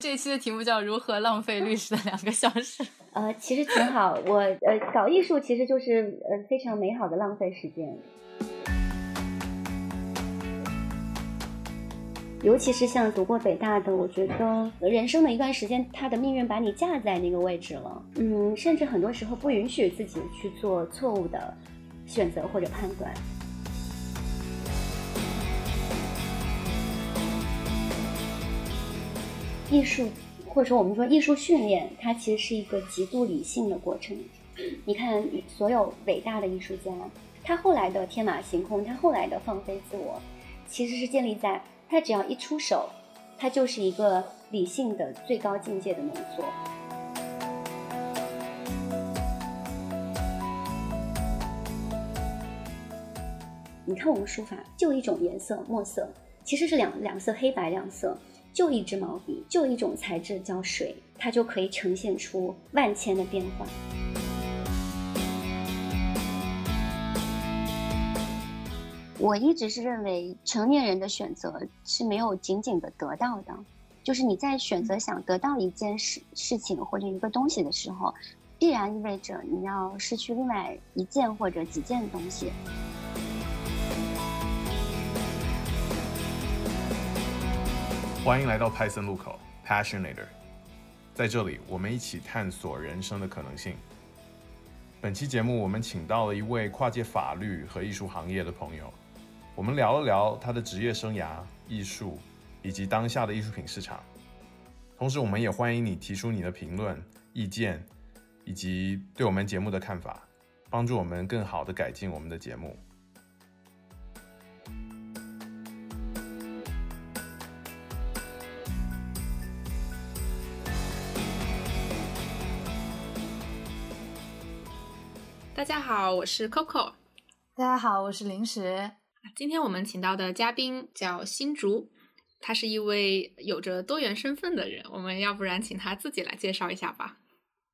这一期的题目叫“如何浪费律师的两个小时 ”。呃，其实挺好。我呃，搞艺术其实就是呃非常美好的浪费时间。尤其是像读过北大的，我觉得人生的一段时间，他的命运把你架在那个位置了。嗯，甚至很多时候不允许自己去做错误的选择或者判断。艺术，或者说我们说艺术训练，它其实是一个极度理性的过程。你看，所有伟大的艺术家，他后来的天马行空，他后来的放飞自我，其实是建立在他只要一出手，他就是一个理性的最高境界的浓缩。你看我们书法，就一种颜色墨色，其实是两两色黑白两色。就一支毛笔，就一种材质叫水，它就可以呈现出万千的变化。我一直是认为，成年人的选择是没有仅仅的得到的，就是你在选择想得到一件事事情或者一个东西的时候，必然意味着你要失去另外一件或者几件东西。欢迎来到派森路口，Passionator，在这里我们一起探索人生的可能性。本期节目我们请到了一位跨界法律和艺术行业的朋友，我们聊了聊他的职业生涯、艺术以及当下的艺术品市场。同时，我们也欢迎你提出你的评论、意见以及对我们节目的看法，帮助我们更好的改进我们的节目。大家好，我是 Coco。大家好，我是零食。今天我们请到的嘉宾叫新竹，他是一位有着多元身份的人。我们要不然请他自己来介绍一下吧。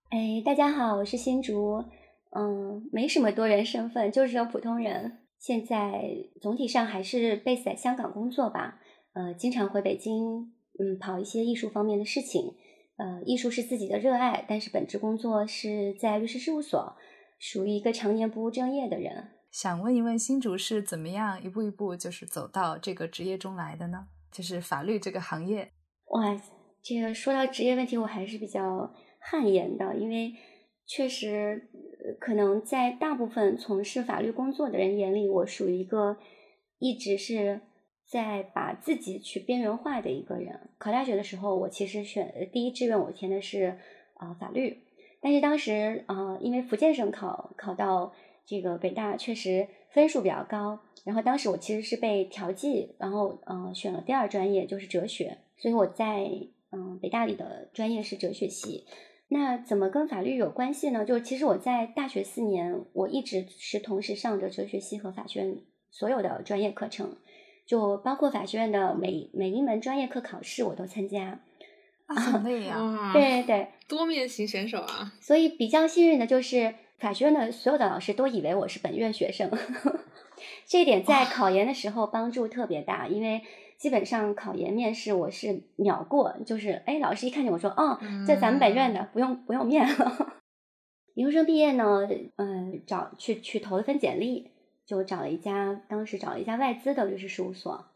哎，大家好，我是新竹。嗯，没什么多元身份，就是个普通人。现在总体上还是 base 在香港工作吧。呃，经常回北京，嗯，跑一些艺术方面的事情。呃，艺术是自己的热爱，但是本职工作是在律师事务所。属于一个常年不务正业的人，想问一问新竹是怎么样一步一步就是走到这个职业中来的呢？就是法律这个行业。哇，这个说到职业问题，我还是比较汗颜的，因为确实可能在大部分从事法律工作的人眼里，我属于一个一直是在把自己去边缘化的一个人。考大学的时候，我其实选第一志愿，我填的是啊法律。但是当时啊，因为福建省考考到这个北大确实分数比较高，然后当时我其实是被调剂，然后嗯选了第二专业就是哲学，所以我在嗯北大里的专业是哲学系。那怎么跟法律有关系呢？就其实我在大学四年，我一直是同时上着哲学系和法学院所有的专业课程，就包括法学院的每每一门专业课考试我都参加。很累呀，对对对，多面型选手啊！所以比较幸运的就是法学院的所有的老师都以为我是本院学生，这一点在考研的时候帮助特别大，因为基本上考研面试我是秒过，就是哎，老师一看见我说，哦，这咱们本院的，不用不用面了。研究生毕业呢，嗯，找去去投了份简历，就找了一家，当时找了一家外资的律师事务所。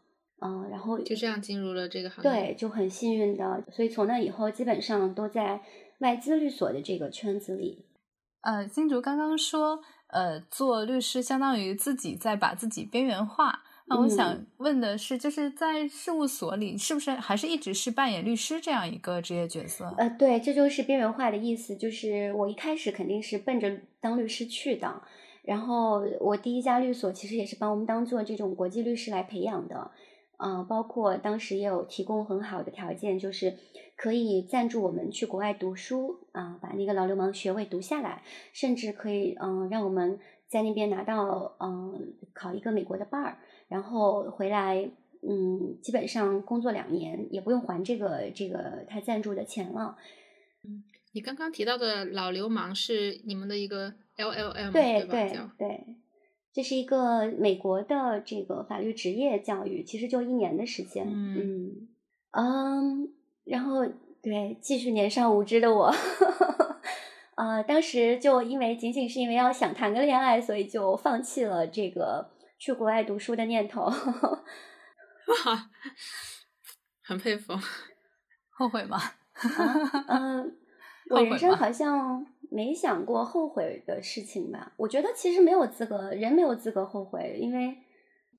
嗯，然后就这样进入了这个行业，对，就很幸运的，所以从那以后基本上都在外资律所的这个圈子里。呃，金竹刚刚说，呃，做律师相当于自己在把自己边缘化。那我想问的是，就是在事务所里，是不是还是一直是扮演律师这样一个职业角色？呃，对，这就是边缘化的意思。就是我一开始肯定是奔着当律师去的，然后我第一家律所其实也是把我们当做这种国际律师来培养的。嗯，包括当时也有提供很好的条件，就是可以赞助我们去国外读书啊，把那个老流氓学位读下来，甚至可以嗯让我们在那边拿到嗯考一个美国的 bar，然后回来嗯基本上工作两年也不用还这个这个他赞助的钱了。嗯，你刚刚提到的老流氓是你们的一个 LLM 对对对。这是一个美国的这个法律职业教育，其实就一年的时间。嗯嗯，然后对，继续年少无知的我，呃，当时就因为仅仅是因为要想谈个恋爱，所以就放弃了这个去国外读书的念头。哇，很佩服。后悔吗？嗯，我人生好像没想过后悔的事情吧。我觉得其实没有资格，人没有资格后悔，因为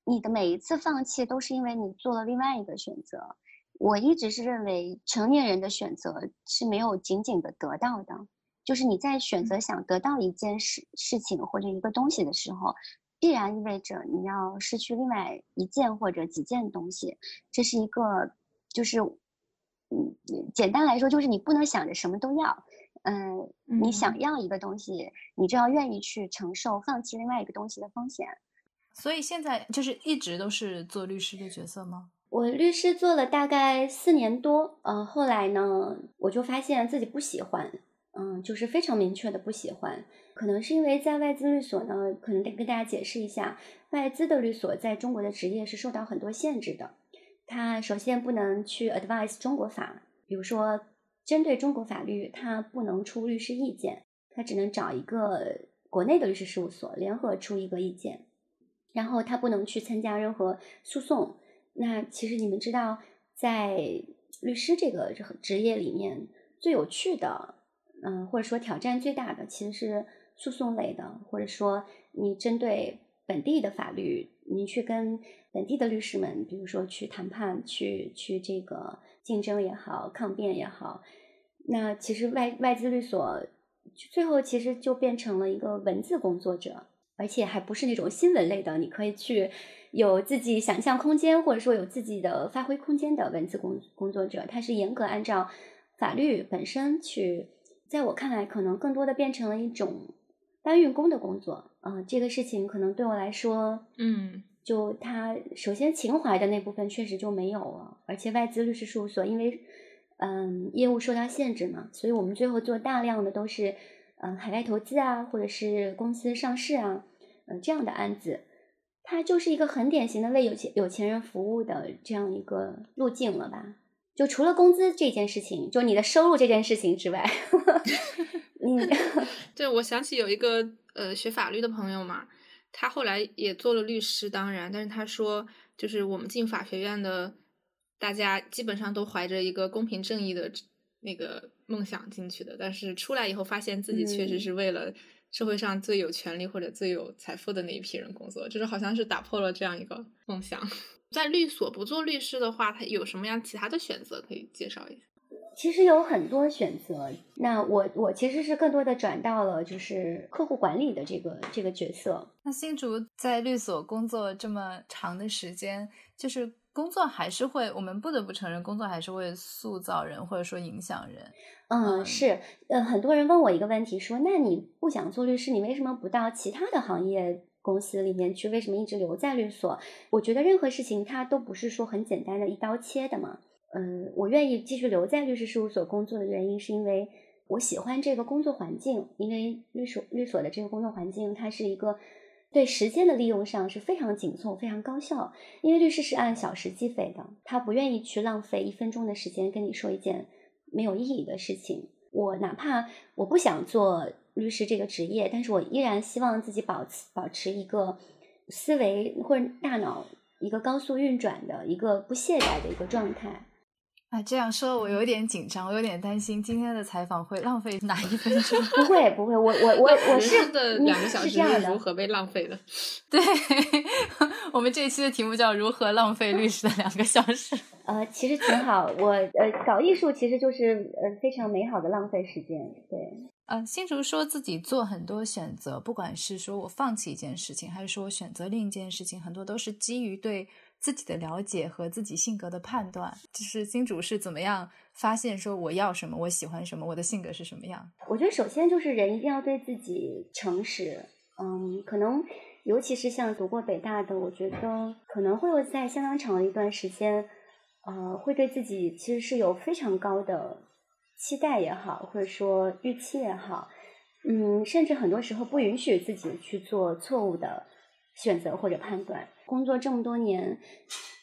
你的每一次放弃都是因为你做了另外一个选择。我一直是认为成年人的选择是没有仅仅的得到的，就是你在选择想得到一件事事情或者一个东西的时候，必然意味着你要失去另外一件或者几件东西。这是一个，就是，嗯，简单来说就是你不能想着什么都要，嗯，你想要一个东西，你就要愿意去承受放弃另外一个东西的风险。所以现在就是一直都是做律师的角色吗？我律师做了大概四年多，呃，后来呢，我就发现自己不喜欢，嗯，就是非常明确的不喜欢。可能是因为在外资律所呢，可能得跟大家解释一下，外资的律所在中国的职业是受到很多限制的。他首先不能去 advise 中国法，比如说针对中国法律，他不能出律师意见，他只能找一个国内的律师事务所联合出一个意见，然后他不能去参加任何诉讼。那其实你们知道，在律师这个职业里面，最有趣的，嗯，或者说挑战最大的，其实是诉讼类的，或者说你针对本地的法律，你去跟本地的律师们，比如说去谈判，去去这个竞争也好，抗辩也好，那其实外外资律所最后其实就变成了一个文字工作者，而且还不是那种新闻类的，你可以去。有自己想象空间，或者说有自己的发挥空间的文字工工作者，他是严格按照法律本身去。在我看来，可能更多的变成了一种搬运工的工作。啊，这个事情可能对我来说，嗯，就他首先情怀的那部分确实就没有了。而且外资律师事务所因为嗯业务受到限制嘛，所以我们最后做大量的都是嗯海外投资啊，或者是公司上市啊，嗯这样的案子。它就是一个很典型的为有钱有钱人服务的这样一个路径了吧？就除了工资这件事情，就你的收入这件事情之外，嗯，对我想起有一个呃学法律的朋友嘛，他后来也做了律师，当然，但是他说，就是我们进法学院的大家基本上都怀着一个公平正义的那个梦想进去的，但是出来以后发现自己确实是为了。社会上最有权利或者最有财富的那一批人工作，就是好像是打破了这样一个梦想。在律所不做律师的话，他有什么样其他的选择可以介绍一下？其实有很多选择。那我我其实是更多的转到了就是客户管理的这个这个角色。那新竹在律所工作这么长的时间，就是。工作还是会，我们不得不承认，工作还是会塑造人，或者说影响人。嗯，是，呃，很多人问我一个问题，说，那你不想做律师，你为什么不到其他的行业公司里面去？为什么一直留在律所？我觉得任何事情它都不是说很简单的一刀切的嘛。嗯，我愿意继续留在律师事务所工作的原因，是因为我喜欢这个工作环境，因为律所律所的这个工作环境，它是一个。对时间的利用上是非常紧凑、非常高效，因为律师是按小时计费的，他不愿意去浪费一分钟的时间跟你说一件没有意义的事情。我哪怕我不想做律师这个职业，但是我依然希望自己保持保持一个思维或者大脑一个高速运转的一个不懈怠的一个状态。啊，这样说，我有点紧张，我有点担心今天的采访会浪费哪一分钟？不会，不会，我我我我是的两个小时是如何被浪费的？对，我们这一期的题目叫“如何浪费律师的两个小时”。呃，其实挺好，我呃搞艺术其实就是呃非常美好的浪费时间。对，呃，新竹说自己做很多选择，不管是说我放弃一件事情，还是说我选择另一件事情，很多都是基于对。自己的了解和自己性格的判断，就是金主是怎么样发现说我要什么，我喜欢什么，我的性格是什么样？我觉得首先就是人一定要对自己诚实。嗯，可能尤其是像读过北大的，我觉得可能会有在相当长的一段时间，呃，会对自己其实是有非常高的期待也好，或者说预期也好，嗯，甚至很多时候不允许自己去做错误的选择或者判断。工作这么多年，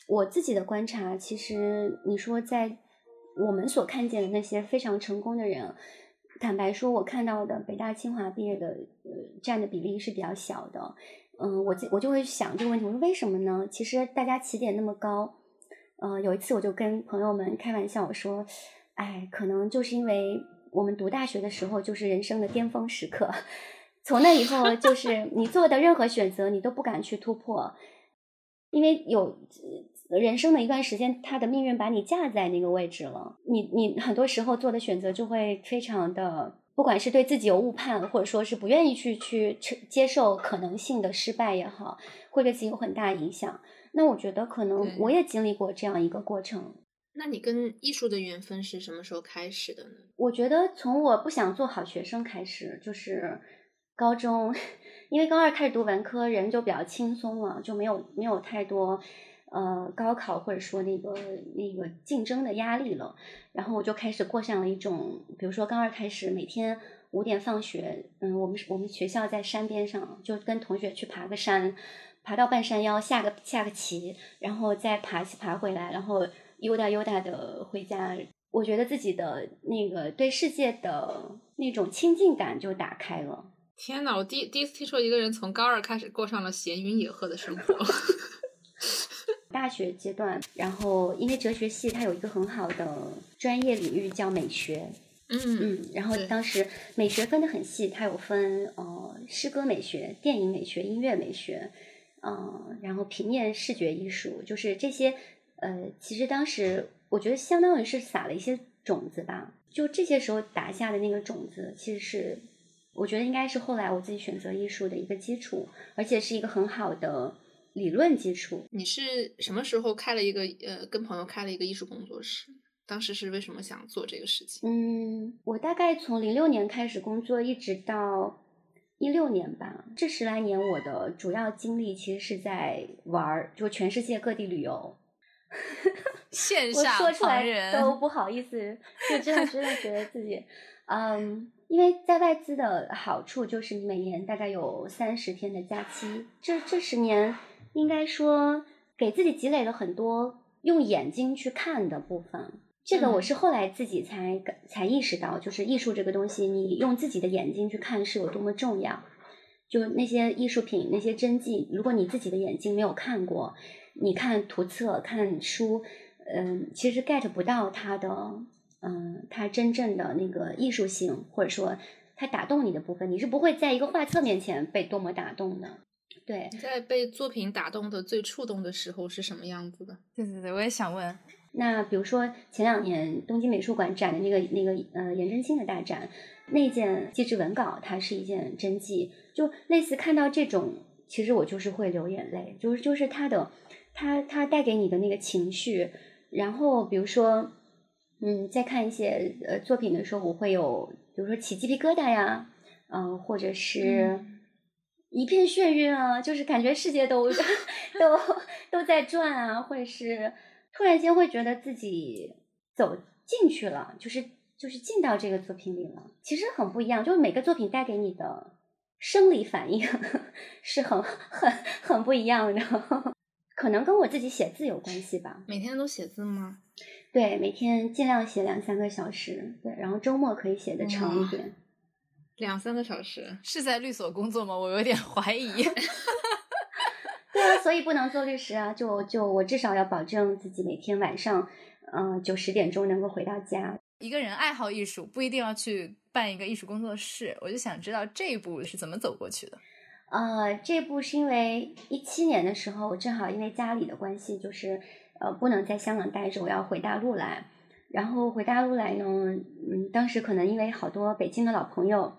我自己的观察，其实你说在我们所看见的那些非常成功的人，坦白说，我看到的北大清华毕业的呃占的比例是比较小的。嗯，我就我就会想这个问题，我说为什么呢？其实大家起点那么高，嗯，有一次我就跟朋友们开玩笑我说，哎，可能就是因为我们读大学的时候就是人生的巅峰时刻，从那以后就是你做的任何选择你都不敢去突破，因为有人生的一段时间，他的命运把你架在那个位置了，你你很多时候做的选择就会非常的。不管是对自己有误判，或者说是不愿意去去接受可能性的失败也好，会对自己有很大影响。那我觉得可能我也经历过这样一个过程。那你跟艺术的缘分是什么时候开始的呢？我觉得从我不想做好学生开始，就是高中，因为高二开始读文科，人就比较轻松了，就没有没有太多。呃，高考或者说那个那个竞争的压力了，然后我就开始过上了一种，比如说高二开始每天五点放学，嗯，我们我们学校在山边上，就跟同学去爬个山，爬到半山腰下个下个棋，然后再爬爬回来，然后悠哒悠哒的回家。我觉得自己的那个对世界的那种亲近感就打开了。天呐，我第第一次听说一个人从高二开始过上了闲云野鹤的生活。大学阶段，然后因为哲学系它有一个很好的专业领域叫美学，嗯嗯，然后当时美学分的很细，它有分呃诗歌美学、电影美学、音乐美学，嗯，然后平面视觉艺术，就是这些呃，其实当时我觉得相当于是撒了一些种子吧，就这些时候打下的那个种子，其实是我觉得应该是后来我自己选择艺术的一个基础，而且是一个很好的。理论基础。你是什么时候开了一个呃，跟朋友开了一个艺术工作室？当时是为什么想做这个事情？嗯，我大概从零六年开始工作，一直到一六年吧。这十来年，我的主要精力其实是在玩儿，就全世界各地旅游。线 下说出来都不好意思，就真的真的觉得自己，嗯，因为在外资的好处就是你每年大概有三十天的假期。这这十年。应该说，给自己积累了很多用眼睛去看的部分。这个我是后来自己才才意识到，就是艺术这个东西，你用自己的眼睛去看是有多么重要。就那些艺术品、那些真迹，如果你自己的眼睛没有看过，你看图册、看书，嗯，其实 get 不到它的，嗯，它真正的那个艺术性，或者说它打动你的部分，你是不会在一个画册面前被多么打动的。对，在被作品打动的最触动的时候是什么样子的？对对对，我也想问。那比如说前两年东京美术馆展的那个那个呃颜真卿的大展，那件纪实文稿，它是一件真迹，就类似看到这种，其实我就是会流眼泪，就是就是它的它它带给你的那个情绪。然后比如说，嗯，在看一些呃作品的时候，我会有比如说起鸡皮疙瘩呀，嗯，或者是。一片眩晕啊，就是感觉世界都 都都在转啊，或者是突然间会觉得自己走进去了，就是就是进到这个作品里了。其实很不一样，就是每个作品带给你的生理反应 是很很很不一样的，可能跟我自己写字有关系吧。每天都写字吗？对，每天尽量写两三个小时，对，然后周末可以写的长一点。两三个小时是在律所工作吗？我有点怀疑。对啊，所以不能做律师啊！就就我至少要保证自己每天晚上，嗯，九十点钟能够回到家。一个人爱好艺术，不一定要去办一个艺术工作室。我就想知道这一步是怎么走过去的。呃，这部是因为一七年的时候，我正好因为家里的关系，就是呃不能在香港待着，我要回大陆来。然后回大陆来呢，嗯，当时可能因为好多北京的老朋友。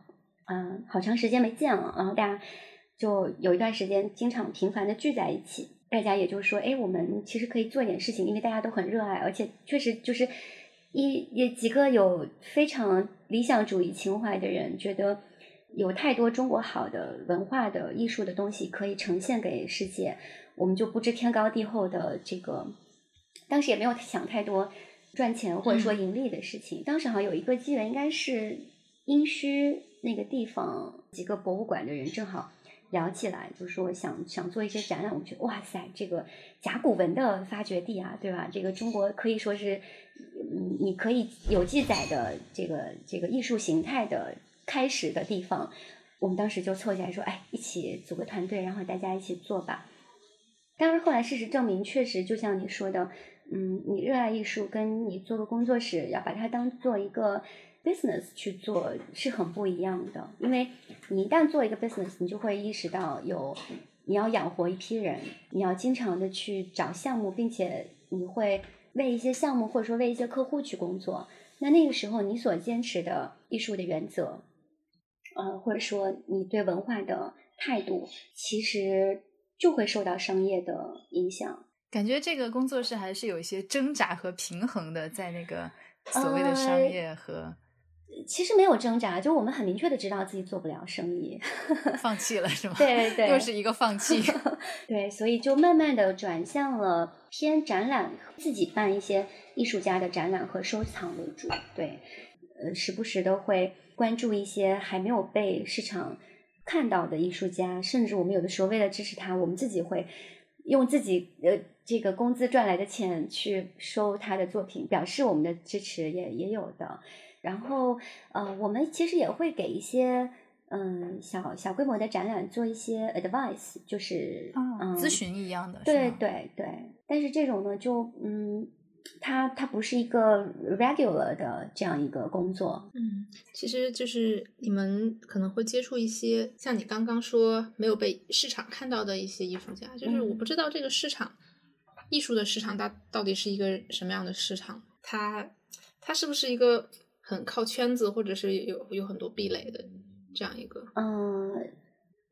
嗯，好长时间没见了，然后大家就有一段时间经常频繁的聚在一起，大家也就说，哎，我们其实可以做一点事情，因为大家都很热爱，而且确实就是一也几个有非常理想主义情怀的人，觉得有太多中国好的文化的艺术的东西可以呈现给世界，我们就不知天高地厚的这个，当时也没有想太多赚钱或者说盈利的事情，当时好像有一个机缘，应该是殷墟。那个地方几个博物馆的人正好聊起来，就说想想做一些展览，我觉得哇塞，这个甲骨文的发掘地啊，对吧？这个中国可以说是，嗯，你可以有记载的这个这个艺术形态的开始的地方。我们当时就凑起来说，哎，一起组个团队，然后大家一起做吧。但是后来事实证明，确实就像你说的，嗯，你热爱艺术，跟你做个工作室，要把它当做一个。business 去做是很不一样的，因为你一旦做一个 business，你就会意识到有你要养活一批人，你要经常的去找项目，并且你会为一些项目或者说为一些客户去工作。那那个时候你所坚持的艺术的原则，呃，或者说你对文化的态度，其实就会受到商业的影响。感觉这个工作室还是有一些挣扎和平衡的，在那个所谓的商业和。其实没有挣扎，就我们很明确的知道自己做不了生意，放弃了是吗？对对，又是一个放弃。对，所以就慢慢的转向了偏展览，自己办一些艺术家的展览和收藏为主。对，呃，时不时的会关注一些还没有被市场看到的艺术家，甚至我们有的时候为了支持他，我们自己会用自己呃这个工资赚来的钱去收他的作品，表示我们的支持也也有的。然后，呃，我们其实也会给一些嗯小小规模的展览做一些 advice，就是嗯咨询一样的。对对对，但是这种呢，就嗯，它它不是一个 regular 的这样一个工作。嗯，其实就是你们可能会接触一些像你刚刚说没有被市场看到的一些艺术家，就是我不知道这个市场艺术的市场它到底是一个什么样的市场，它它是不是一个。很靠圈子，或者是有有很多壁垒的这样一个。嗯，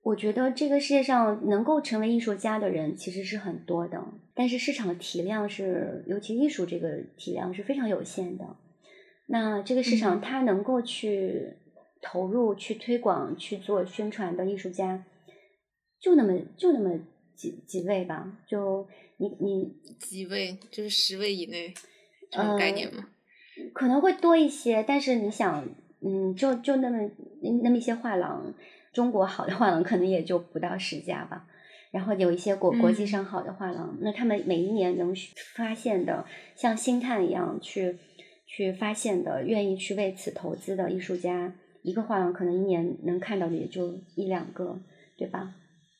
我觉得这个世界上能够成为艺术家的人其实是很多的，但是市场体量是，尤其艺术这个体量是非常有限的。那这个市场它能够去投入、去推广、去做宣传的艺术家，就那么就那么几几位吧？就你你几位？就是十位以内这种概念吗？可能会多一些，但是你想，嗯，就就那么那么一些画廊，中国好的画廊可能也就不到十家吧。然后有一些国国际上好的画廊，那他们每一年能发现的，像星探一样去去发现的，愿意去为此投资的艺术家，一个画廊可能一年能看到的也就一两个，对吧？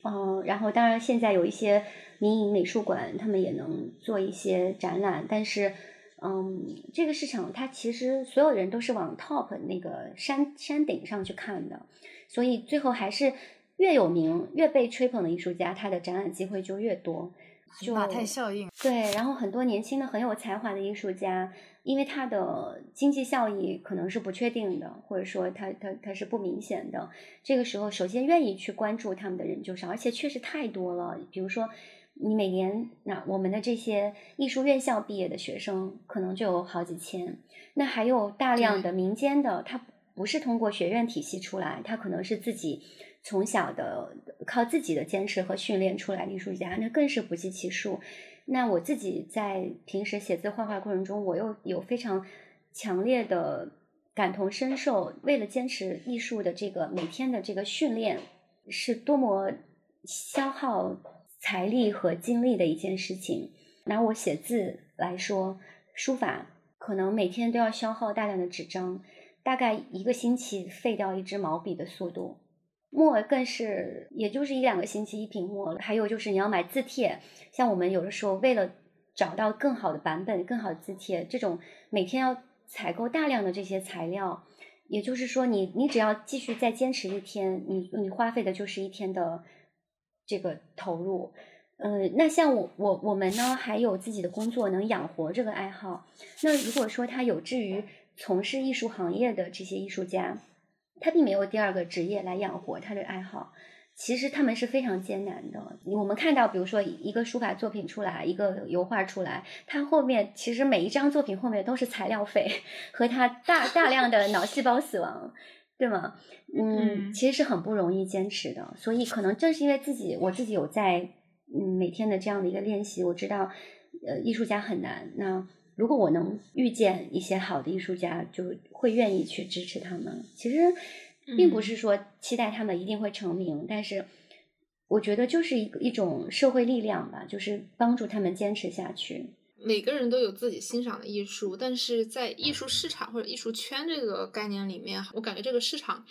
嗯，然后当然现在有一些民营美术馆，他们也能做一些展览，但是。嗯，这个市场它其实所有人都是往 top 那个山山顶上去看的，所以最后还是越有名、越被吹捧的艺术家，他的展览机会就越多。就马太效应。对，然后很多年轻的很有才华的艺术家，因为他的经济效益可能是不确定的，或者说他他他是不明显的，这个时候首先愿意去关注他们的人就少，而且确实太多了，比如说。你每年那我们的这些艺术院校毕业的学生可能就有好几千，那还有大量的民间的，他不是通过学院体系出来，他可能是自己从小的靠自己的坚持和训练出来的艺术家，那更是不计其数。那我自己在平时写字画画过程中，我又有非常强烈的感同身受，为了坚持艺术的这个每天的这个训练，是多么消耗。财力和精力的一件事情。拿我写字来说，书法可能每天都要消耗大量的纸张，大概一个星期废掉一支毛笔的速度。墨更是，也就是一两个星期一瓶墨了。还有就是你要买字帖，像我们有的时候为了找到更好的版本、更好的字帖，这种每天要采购大量的这些材料。也就是说，你你只要继续再坚持一天，你你花费的就是一天的。这个投入，呃，那像我我我们呢，还有自己的工作能养活这个爱好。那如果说他有志于从事艺术行业的这些艺术家，他并没有第二个职业来养活他的爱好，其实他们是非常艰难的。我们看到，比如说一个书法作品出来，一个油画出来，它后面其实每一张作品后面都是材料费 和他大大量的脑细胞死亡。对吗？嗯，其实是很不容易坚持的，所以可能正是因为自己，我自己有在嗯每天的这样的一个练习，我知道，呃，艺术家很难。那如果我能遇见一些好的艺术家，就会愿意去支持他们。其实并不是说期待他们一定会成名，但是我觉得就是一个一种社会力量吧，就是帮助他们坚持下去。每个人都有自己欣赏的艺术，但是在艺术市场或者艺术圈这个概念里面，我感觉这个市场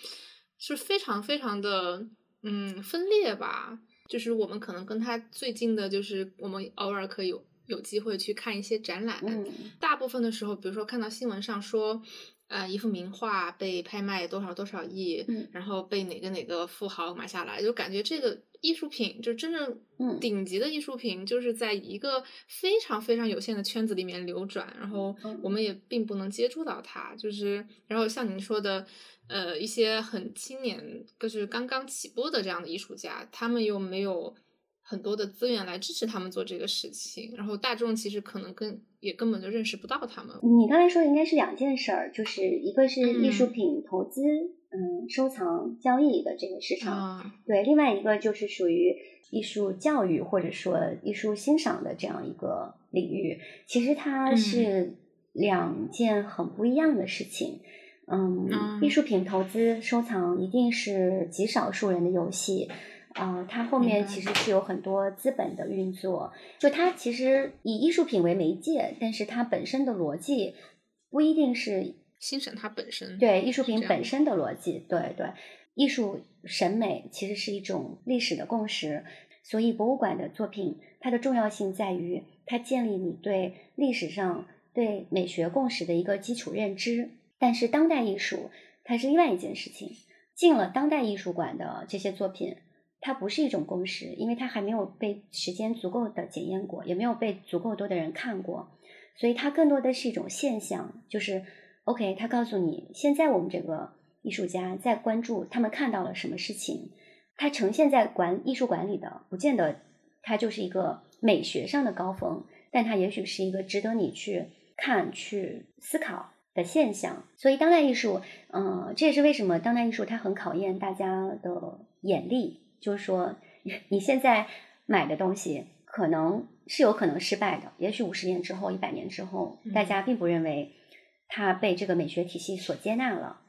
是非常非常的嗯分裂吧。就是我们可能跟他最近的，就是我们偶尔可以有有机会去看一些展览。嗯大部分的时候，比如说看到新闻上说，呃，一幅名画被拍卖多少多少亿，嗯然后被哪个哪个富豪买下来，就感觉这个艺术品就真正嗯顶级的艺术品，就是在一个非常非常有限的圈子里面流转，然后嗯我们也并不能接触到它，就是然后像您说的。呃，一些很青年，就是刚刚起步的这样的艺术家，他们又没有很多的资源来支持他们做这个事情，然后大众其实可能根也根本就认识不到他们。你刚才说的应该是两件事儿，就是一个是艺术嗯品投资，嗯，收藏交易的这个市场，啊，对，另外一个就是属于艺术教育或者说艺术欣赏的这样一个领域，其实它嗯是两件很不一样的事情。嗯，嗯艺术品投资收藏一定是极少数人的游戏，呃，它后面其实是有很多资本的运作。就它其实以艺术品为媒介，但是它本身的逻辑不一定是欣赏它本身。对艺术品本身的逻辑，对对，艺术审美其实是一种历史的共识，所以博物馆的作品它的重要性在于它建立你对历史上对美学共识的一个基础认知。但是当代艺术它是另外一件事情，进了当代艺术馆的这些作品。它不是一种共识，因为它还没有被时间足够的检验过，也没有被足够多的人看过，所以它更多的是一种现象，就是 OK，他告诉你，现在我们这个艺术家在关注他们看到了什么事情，他呈现在管艺术馆里的，不见得他就是一个美学上的高峰，但他也许是一个值得你去看、去思考的现象。所以，当代艺术，嗯、这也是为什么当代艺术它很考验大家的眼力，就是说，你现在买的东西可能是有可能失败的，也许五十年之后、一百年之后，大家并不认为它被这个美学体系所接纳了。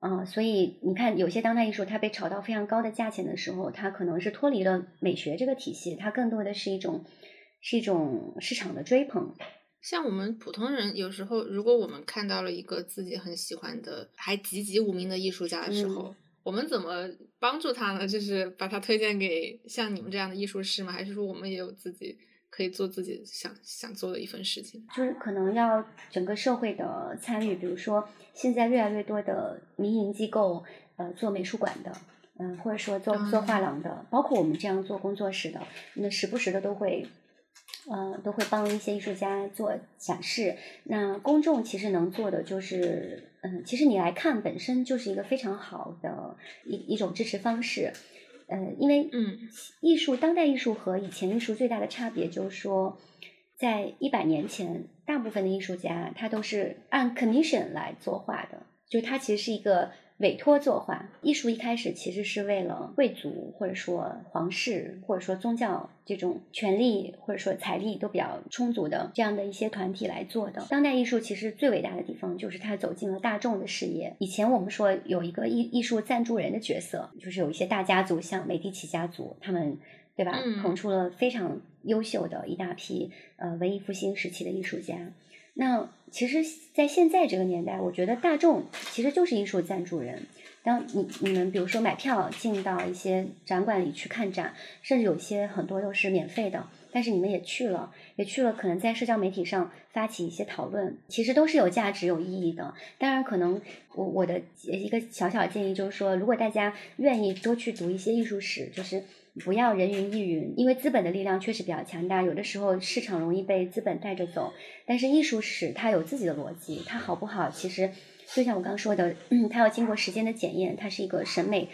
嗯，所以你看，有些当代艺术它被炒到非常高的价钱的时候，它可能是脱离了美学这个体系，它更多的是一种是一种市场的追捧。像我们普通人，有时候如果我们看到了一个自己很喜欢的、还籍籍无名的艺术家的时候，嗯我们怎么帮助他呢？就是把他推荐给像你们这样的艺术师吗？还是说我们也有自己可以做自己想想做的一份事情？就是可能要整个社会的参与，比如说现在越来越多的民营机构，呃，做美术馆的，嗯、或者说做做画廊的，包括我们这样做工作室的，那时不时的都会。呃，都会帮一些艺术家做展示。那公众其实能做的就是，嗯，其实你来看本身就是一个非常好的一一种支持方式。呃，因为嗯。艺术当代艺术和以前艺术最大的差别就是说，在一百年前，大部分的艺术家他都是按 commission 来作画的，就他其实是一个委托作画。艺术一开始其实是为了贵族或者说皇室或者说宗教这种权力或者说财力都比较充足的这样的一些团体来做的。当代艺术其实最伟大的地方就是它走进了大众的视野。以前我们说有一个艺艺术赞助人的角色，就是有一些大家族，像美第奇家族，他们对吧，嗯捧出了非常优秀的一大批呃文艺复兴时期的艺术家。那其实，在现在这个年代，我觉得大众其实就是艺术赞助人。当你你们比如说买票进到一些展馆里去看展，甚至有些很多都是免费的，但是你们也去了，也去了，可能在社交媒体上发起一些讨论，其实都是有价值、有意义的。当然，可能我我的一个小小建议就是说，如果大家愿意多去读一些艺术史，就是不要人云亦云，因为资本的力量确实比较强大，有的时候市场容易被资本带着走。但是艺术史它有自己的逻辑，它好不好，其实就像我刚说的，嗯，它要经过时间的检验，它是一个审美，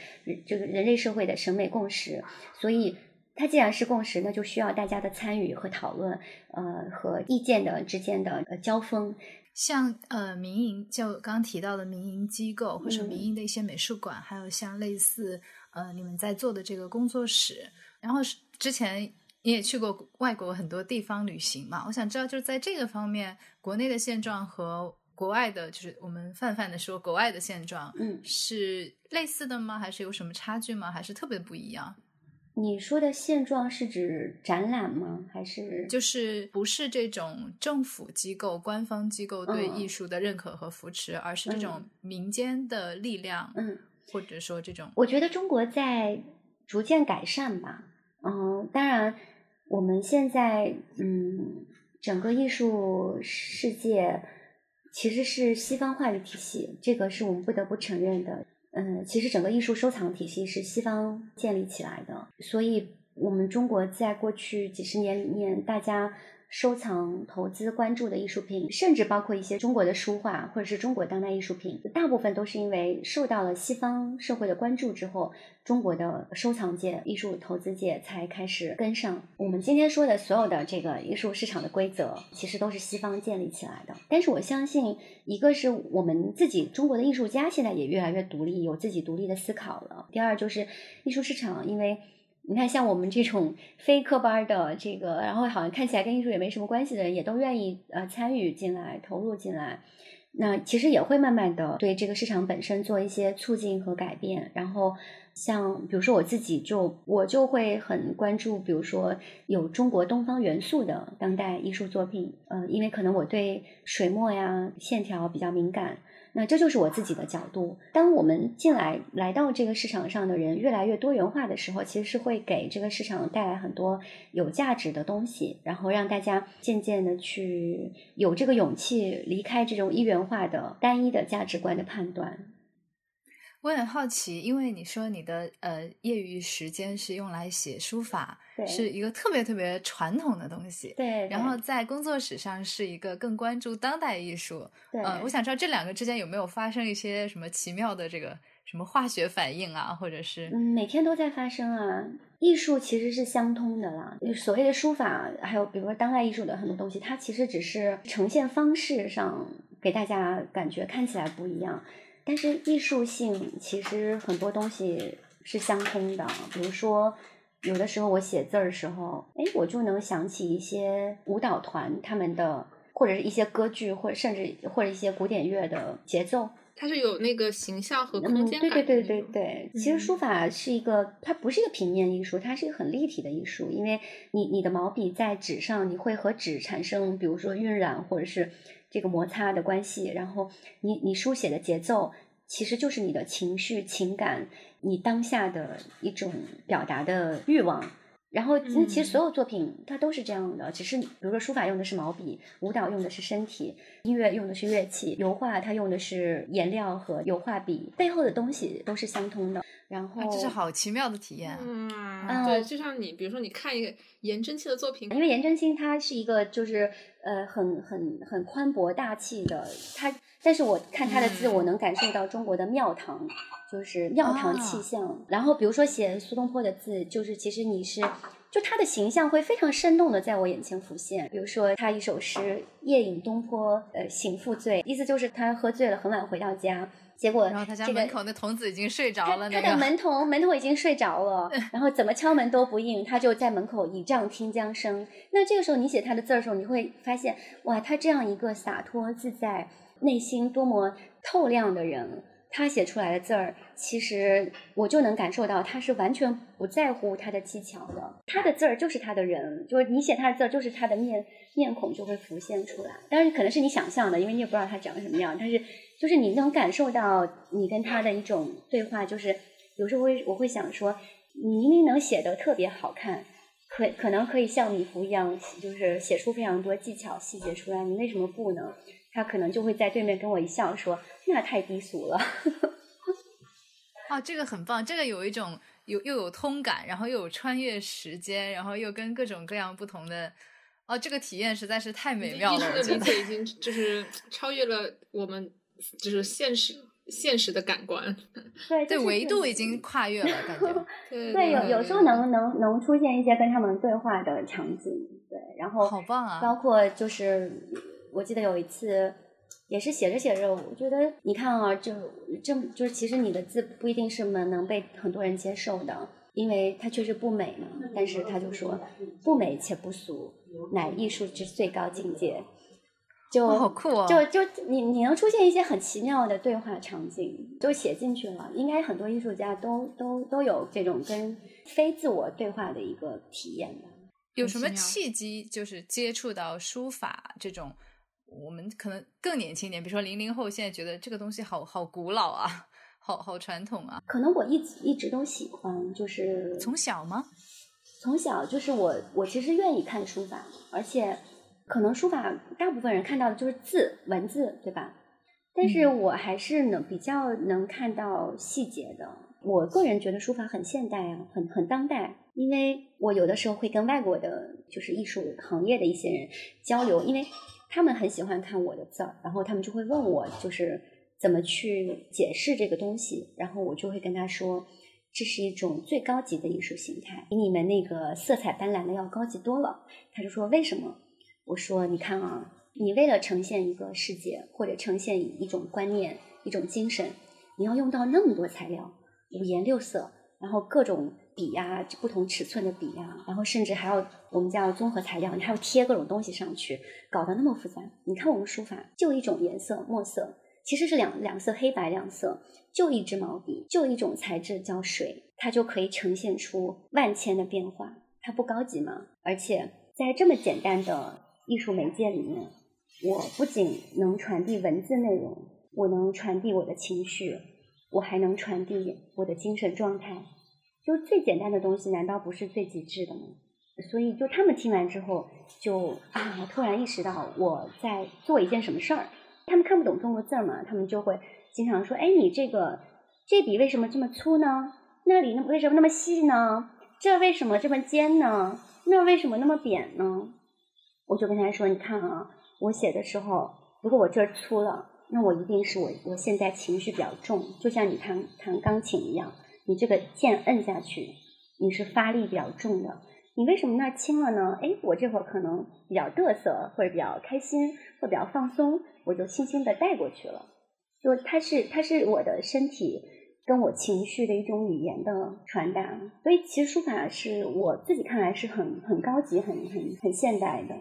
这个人类社会的审美共识。所以它既然是共识，那就需要大家的参与和讨论，呃，和意见的之间的呃交锋。像呃民营，就刚刚提到的民营机构或者嗯民营的一些美术馆，还有像类似呃你们在做的这个工作室，然后是之前你也去过外国很多地方旅行嘛，我想知道就是在这个方面，国内的现状和国外的，就是我们泛泛的说国外的现状，嗯是类似的吗？还是有什么差距吗？还是特别不一样？你说的现状是指展览吗？还是就是不是这种政府机构、官方机构对嗯艺术的认可和扶持，而是这种嗯民间的力量，嗯？或者说这种我觉得中国在逐渐改善吧。嗯，当然，我们现在嗯，整个艺术世界其实是西方话语体系，这个是我们不得不承认的。嗯，其实整个艺术收藏体系是西方建立起来的，所以我们中国在过去几十年里面，大家收藏、投资、关注的艺术品，甚至包括一些中国的书画或者是中国当代艺术品，大部分都是因为受到了西方社会的关注之后，中国的收藏界、艺术投资界才开始跟上。我们今天说的所有的这个艺术市场的规则，其实都是西方建立起来的。但是我相信，一个是我们自己中国的艺术家现在也越来越独立，有自己独立的思考了。第二就是艺术市场，因为你看，像我们这种非科班的这个，然后好像看起来跟艺术也没什么关系的人，也都愿意呃参与进来、投入进来。那其实也会慢慢的对这个市场本身做一些促进和改变。然后像比如说我自己就我就会很关注，比如说有中国东方元素的当代艺术作品，呃，因为可能我对水墨呀、线条比较敏感。那这就是我自己的角度。当我们进来来到这个市场上的人越来越多元化的时候，其实是会给这个市场带来很多有价值的东西，然后让大家渐渐的去有这个勇气离开这种一元化的单一的价值观的判断。我很好奇，因为你说你的呃业余时间是用来写书法，对是一个特别特别传统的东西。对，然后在工作室上是一个更关注当代艺术。对，呃，我想知道这两个之间有没有发生一些什么奇妙的这个什么化学反应啊，或者是嗯，每天都在发生啊。艺术其实是相通的啦，所谓的书法，还有比如说当代艺术的很多东西，它其实只是呈现方式上给大家感觉看起来不一样，但是艺术性其实很多东西是相通的。比如说，有的时候我写字儿的时候，哎，我就能想起一些舞蹈团他们的，或者是一些歌剧，或者甚至或者一些古典乐的节奏。它是有那个形象和空嗯，间对对对感的那种对。对，其实书法是一个，它不是一个平面艺术，它是一个很立体的艺术，因为你你的毛笔在纸上，你会和纸产生，比如说晕染或者是这个摩擦的关系，然后你你书写的节奏其实就是你的情绪、情感，你当下的一种表达的欲望。然后，其实其实所有作品它都是这样的，只是比如说书法用的是毛笔，舞蹈用的是身体，音乐用的是乐器，油画它用的是颜料和油画笔，背后的东西都是相通的。然后，啊这是好奇妙的体验啊。嗯，呃对，就像你，比如说你看一个颜真卿的作品，因为颜真卿他是一个就是呃很很很宽博大气的他，但是我看他的字，嗯我能感受到中国的庙堂，就是庙堂气啊象。然后比如说写苏东坡的字，就是其实你是就他的形象会非常生动的在我眼前浮现。比如说他一首诗《夜饮东坡呃醒复醉》，意思就是他喝醉了，很晚回到家。结果然后他家门口那童子已经睡着了，他他的门童门童已经睡着了，然后怎么敲门都不应，他就在门口倚杖听江声。那这个时候你写他的字儿的时候，你会发现，哇，他这样一个洒脱自在、内心多么透亮的人，他写出来的字儿，其实我就能感受到他是完全不在乎他的技巧的。他的字儿就是他的人，就是你写他的字儿，就是他的面面孔就会浮现出来。当然可能是你想象的，因为你也不知道他长什么样，但是就是你能感受到你跟他的一种对话，就是有时候会我会想说，你明明能写得特别好看，可可能可以像米芾一样，就是写出非常多技巧细节出来，你为什么不呢？他可能就会在对面跟我一笑说，那太低俗了。哦，这个很棒，这个有一种有又有通感，然后又有穿越时间，然后又跟各种各样不同的，哦，这个体验实在是太美妙了。的理解已经就是超越了我们就是现实现实的感官。对 对，维度已经。跨越了，感觉。对对，有有时候能能能出现一些跟他们对话的场景，对，然后好棒啊包括就是我记得有一次也是写着写着，我觉得你看啊，就这么就是其实你的字不一定是能能被很多人接受的，因为它确实不美嘛。但是他就说不美且不俗，乃艺术之最高境界。就哇好酷哦就就你你能出现一些很奇妙的对话场景，就写进去了。应该很多艺术家都都都有这种跟非自我对话的一个体验吧。有什么契机，就是接触到书法这种？我们可能更年轻一点，比如说零零后，现在觉得这个东西好好古老啊，好好传统啊。可能我一直一直都喜欢，就是从小吗？从小就是我，我其实愿意看书法，而且可能书法大部分人看到的就是字文字，对吧？但是嗯我还是能比较能看到细节的。我个人觉得书法很现代啊，很很当代，因为我有的时候会跟外国的，就是艺术行业的一些人交流，因为他们很喜欢看我的字儿，然后他们就会问我，就是怎么去解释这个东西，然后我就会跟他说，这是一种最高级的艺术形态，比你们那个色彩斑斓的要高级多了。他就说为什么？我说你看啊，你为了呈现一个世界或者呈现一种观念、一种精神，你要用到那么多材料，五颜六色，然后各种笔呀、不同尺寸的笔呀、然后甚至还要我们叫综合材料，你还要贴各种东西上去，搞得那么复杂。你看我们书法就一种颜色墨色，其实是两两色黑白两色，就一支毛笔，就一种材质叫水，它就可以呈现出万千的变化。它不高级吗？而且在这么简单的艺术媒介里面，我不仅能传递文字内容，我能传递我的情绪，我还能传递我的精神状态。就最简单的东西，难道不是最极致的吗？所以，就他们听完之后，就啊，突然意识到我在做一件什么事儿。他们看不懂中国字嘛，他们就会经常说：“哎，你这个这笔为什么这么粗呢？那里那为什么那么细呢？这为什么这么尖呢？那为什么那么扁呢？”我就跟他说：“你看啊，我写的时候，如果我这儿粗了，那我一定是我我现在情绪比较重，就像你弹弹钢琴一样，你这个键摁下去，你是发力比较重的。你为什么那轻了呢？哎，我这会儿可能比较嘚瑟，或者比较开心，或者比较放松，我就轻轻的带过去了。就它是它是我的身体跟我情绪的一种语言的传达，所以其实书法是我自己看来是很很高级、很很很现代的。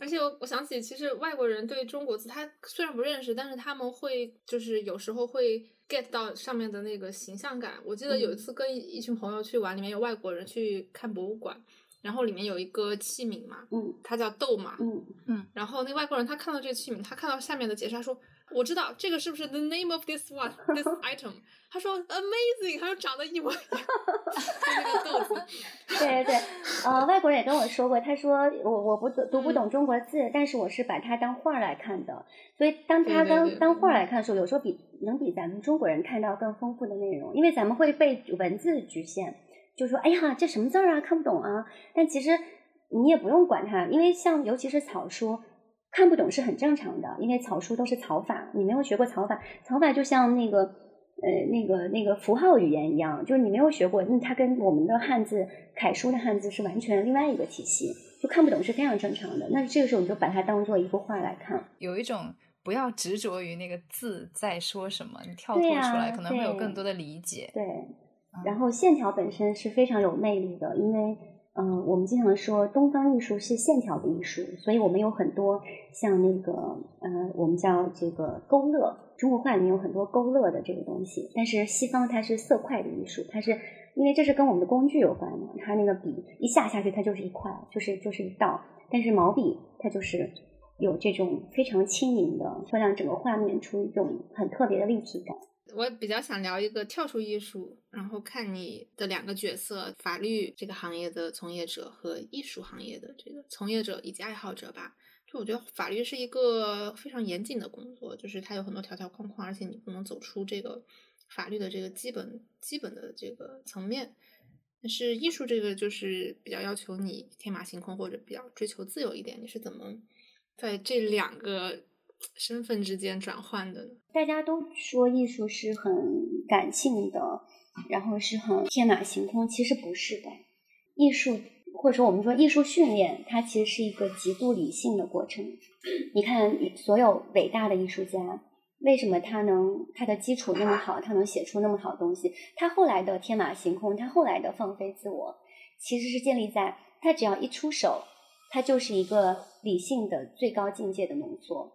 而且我我想起，其实外国人对中国字，他虽然不认识，但是他们会就是有时候会 get 到上面的那个形象感。我记得有一次跟一群朋友去玩，里面有外国人去看博物馆，然后里面有一个器皿嘛，嗯。它叫豆嘛，嗯。然后那外国人他看到这个器皿，他看到下面的解释，他说我知道这个是不是 the name of this one this item？他说 amazing，他说长得一模一样，就那个豆子。对对对，呃，外国人也跟我说过，他说我我不懂读不懂中国字，但是我是把它当画儿来看的，所以当他当当画儿来看的时候，有时候比能比咱们中国人看到更丰富的内容，因为咱们会被文字局限，就说哎呀这什么字儿啊看不懂啊，但其实你也不用管它，因为像尤其是草书。看不懂是很正常的，因为草书都是草法，你没有学过草法，草法就像那个呃那个那个符号语言一样，就是你没有学过，那它跟我们的汉字楷书的汉字是完全另外一个体系，就看不懂是非常正常的。那这个时候你就把它当做一幅画来看。有一种不要执着于那个字在说什么，你跳脱出来，呀可能会有更多的理解。对，然后线条本身是非常有魅力的，因为嗯、呃我们经常说东方艺术是线条的艺术，所以我们有很多像那个呃，我们叫这个勾勒，中国画里面有很多勾勒的这个东西，但是西方它是色块的艺术，它是因为这是跟我们的工具有关的，它那个笔一下下去它就是一块，就是就是一道，但是毛笔它就是有这种非常轻盈的，会让整个画面出一种很特别的立体感。我比较想聊一个跳出艺术，然后看你的两个角色：法律这个行业的从业者和艺术行业的这个从业者以及爱好者吧。就我觉得法律是一个非常严谨的工作，就是它有很多条条框框，而且你不能走出这个法律的这个基本基本的这个层面。但是艺术这个就是比较要求你天马行空，或者比较追求自由一点。你是怎么在这两个身份之间转换的？大家都说艺术是很感性的，然后是很天马行空，其实不是的。艺术或者说我们说艺术训练，它其实是一个极度理性的过程。你看，所有伟大的艺术家，为什么他能他的基础那么好，他能写出那么好东西？他后来的天马行空，他后来的放飞自我，其实是建立在他只要一出手，他就是一个理性的最高境界的浓缩。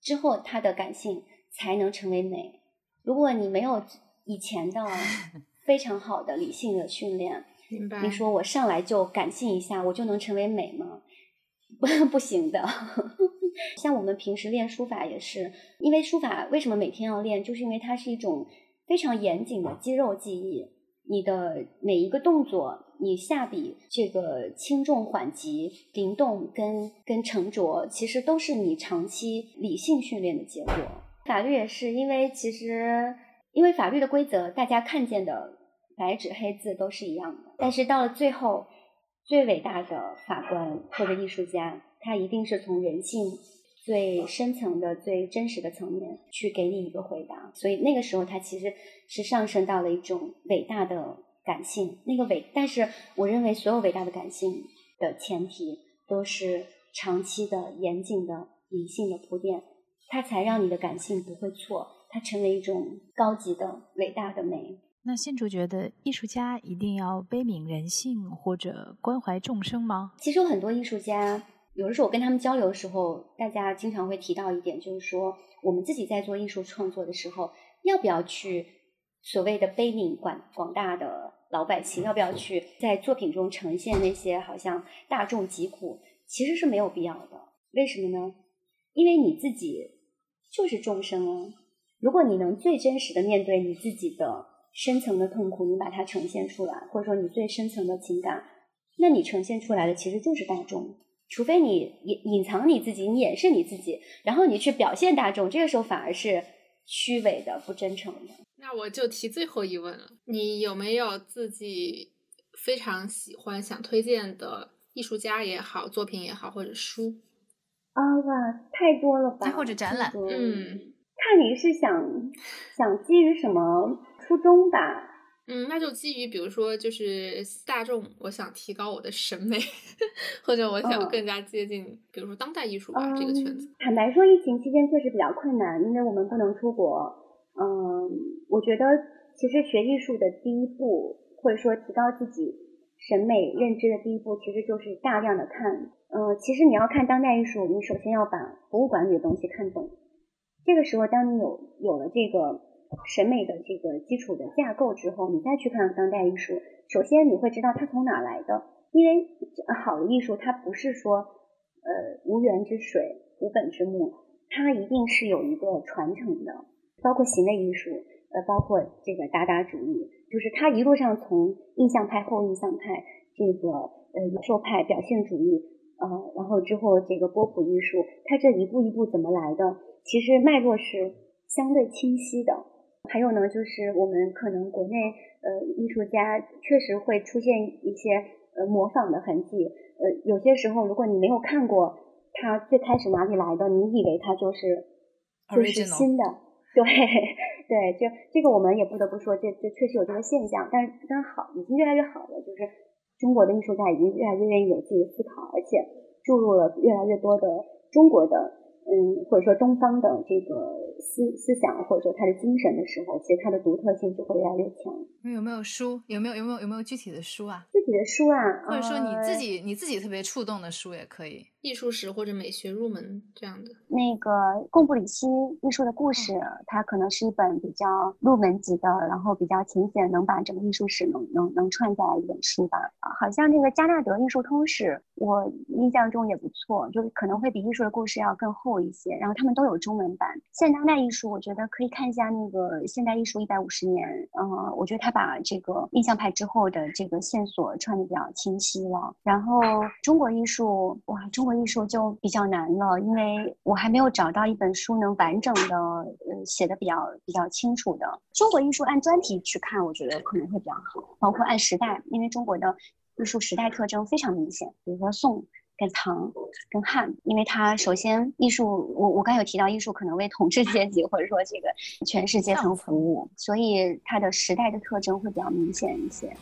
之后，他的感性才能成为美。如果你没有以前的 非常好的理性的训练，明白。你说我上来就感性一下，我就能成为美吗？不不行的。像我们平时练书法也是，因为书法为什么每天要练，就是因为它是一种非常严谨的肌肉记忆。你的每一个动作，你下笔这个轻重缓急、灵动跟跟沉着，其实都是你长期理性训练的结果。法律也是，因为其实因为法律的规则，大家看见的白纸黑字都是一样的，但是到了最后，最伟大的法官或者艺术家，他一定是从人性。最深层的、最真实的层面去给你一个回答，所以那个时候它其实是上升到了一种伟大的感性。那个伟，但是我认为所有伟大的感性的前提都是长期的、严谨的、理性的铺垫，它才让你的感性不会错，它成为一种高级的、伟大的美。那信竹觉得艺术家一定要悲悯人性或者关怀众生吗？其实有很多艺术家。有的时候我跟他们交流的时候，大家经常会提到一点，就是说我们自己在做艺术创作的时候，要不要去所谓的悲悯广广大的老百姓？要不要去在作品中呈现那些好像大众疾苦？其实是没有必要的。为什么呢？因为你自己就是众生啊。如果你能最真实的面对你自己的深层的痛苦，你把它呈现出来，或者说你最深层的情感，那你呈现出来的其实就是大众。除非你隐隐藏你自己，你掩饰你自己，然后你去表现大众，这个时候反而是虚伪的、不真诚的。那我就提最后一问了：你有没有自己非常喜欢、想推荐的艺术家也好、作品也好，或者书？啊哇，太多了吧！或者展览？嗯，看你是想想基于什么初衷吧。嗯，那就基于比如说，就是大众，我想提高我的审美，或者我想更加接近，比如说当代艺术吧这个圈子。坦白说，疫情期间确实比较困难，因为我们不能出国。嗯，我觉得其实学艺术的第一步，或者说提高自己审美认知的第一步，其实就是大量的看。嗯，其实你要看当代艺术，你首先要把博物馆里的东西看懂。这个时候，当你有有了这个。审美的这个基础的架构之后，你再去看当代艺术，首先你会知道它从哪来的。因为好的艺术，它不是说呃无源之水、无本之木，它一定是有一个传承的。包括行为艺术，呃，包括这个达达主义，就是它一路上从印象派、后印象派，这个呃野兽派、表现主义，呃，然后之后这个波普艺术，它这一步一步怎么来的？其实脉络是相对清晰的。还有呢，就是我们可能国内呃艺术家确实会出现一些呃模仿的痕迹，呃有些时候如果你没有看过他最开始哪里来的，你以为他就是就是新的，对 对，就这个我们也不得不说，这这确实有这个现象，但是非常好，已经越来越好了，就是中国的艺术家已经越来越愿意有自己的思考，而且注入了越来越多的中国的。嗯，或者说东方的这个思思想，或者说他的精神的时候，其实他的独特性就会越来越强。有没有书？有没有有没有有没有具体的书啊？具体的书啊，或者说你自己你自己特别触动的书也可以。艺术史或者美学入门这样的。那个贡布里希艺术的故事，它可能是一本比较入门级的，然后比较浅显，能把整个艺术史能能能串下来一本书吧。好像那个加纳德艺术通史，我印象中也不错，就是可能会比艺术的故事要更厚一些。然后他们都有中文版。现当代艺术，我觉得可以看一下那个现代艺术一百五十年。嗯，我觉得他把这个印象派之后的这个线索串的比较清晰了。然后中国艺术，哇，中。艺术就比较难了，因为我还没有找到一本书能完整的，呃，写的比较比较清楚的。中国艺术按专题去看，我觉得可能会比较好，包括按时代，因为中国的艺术时代特征非常明显，比如说宋跟唐跟汉，因为它首先艺术，我我刚有提到艺术可能为统治阶级或者说这个权势阶层服务，所以它的时代的特征会比较明显一些。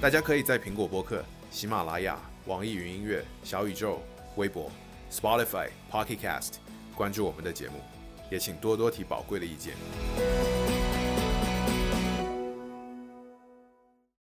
大家可以在苹果播客、喜马拉雅、网易云音乐、小宇宙、微博、Spotify、Pocket Cast 关注我们的节目，也请多多提宝贵的意见。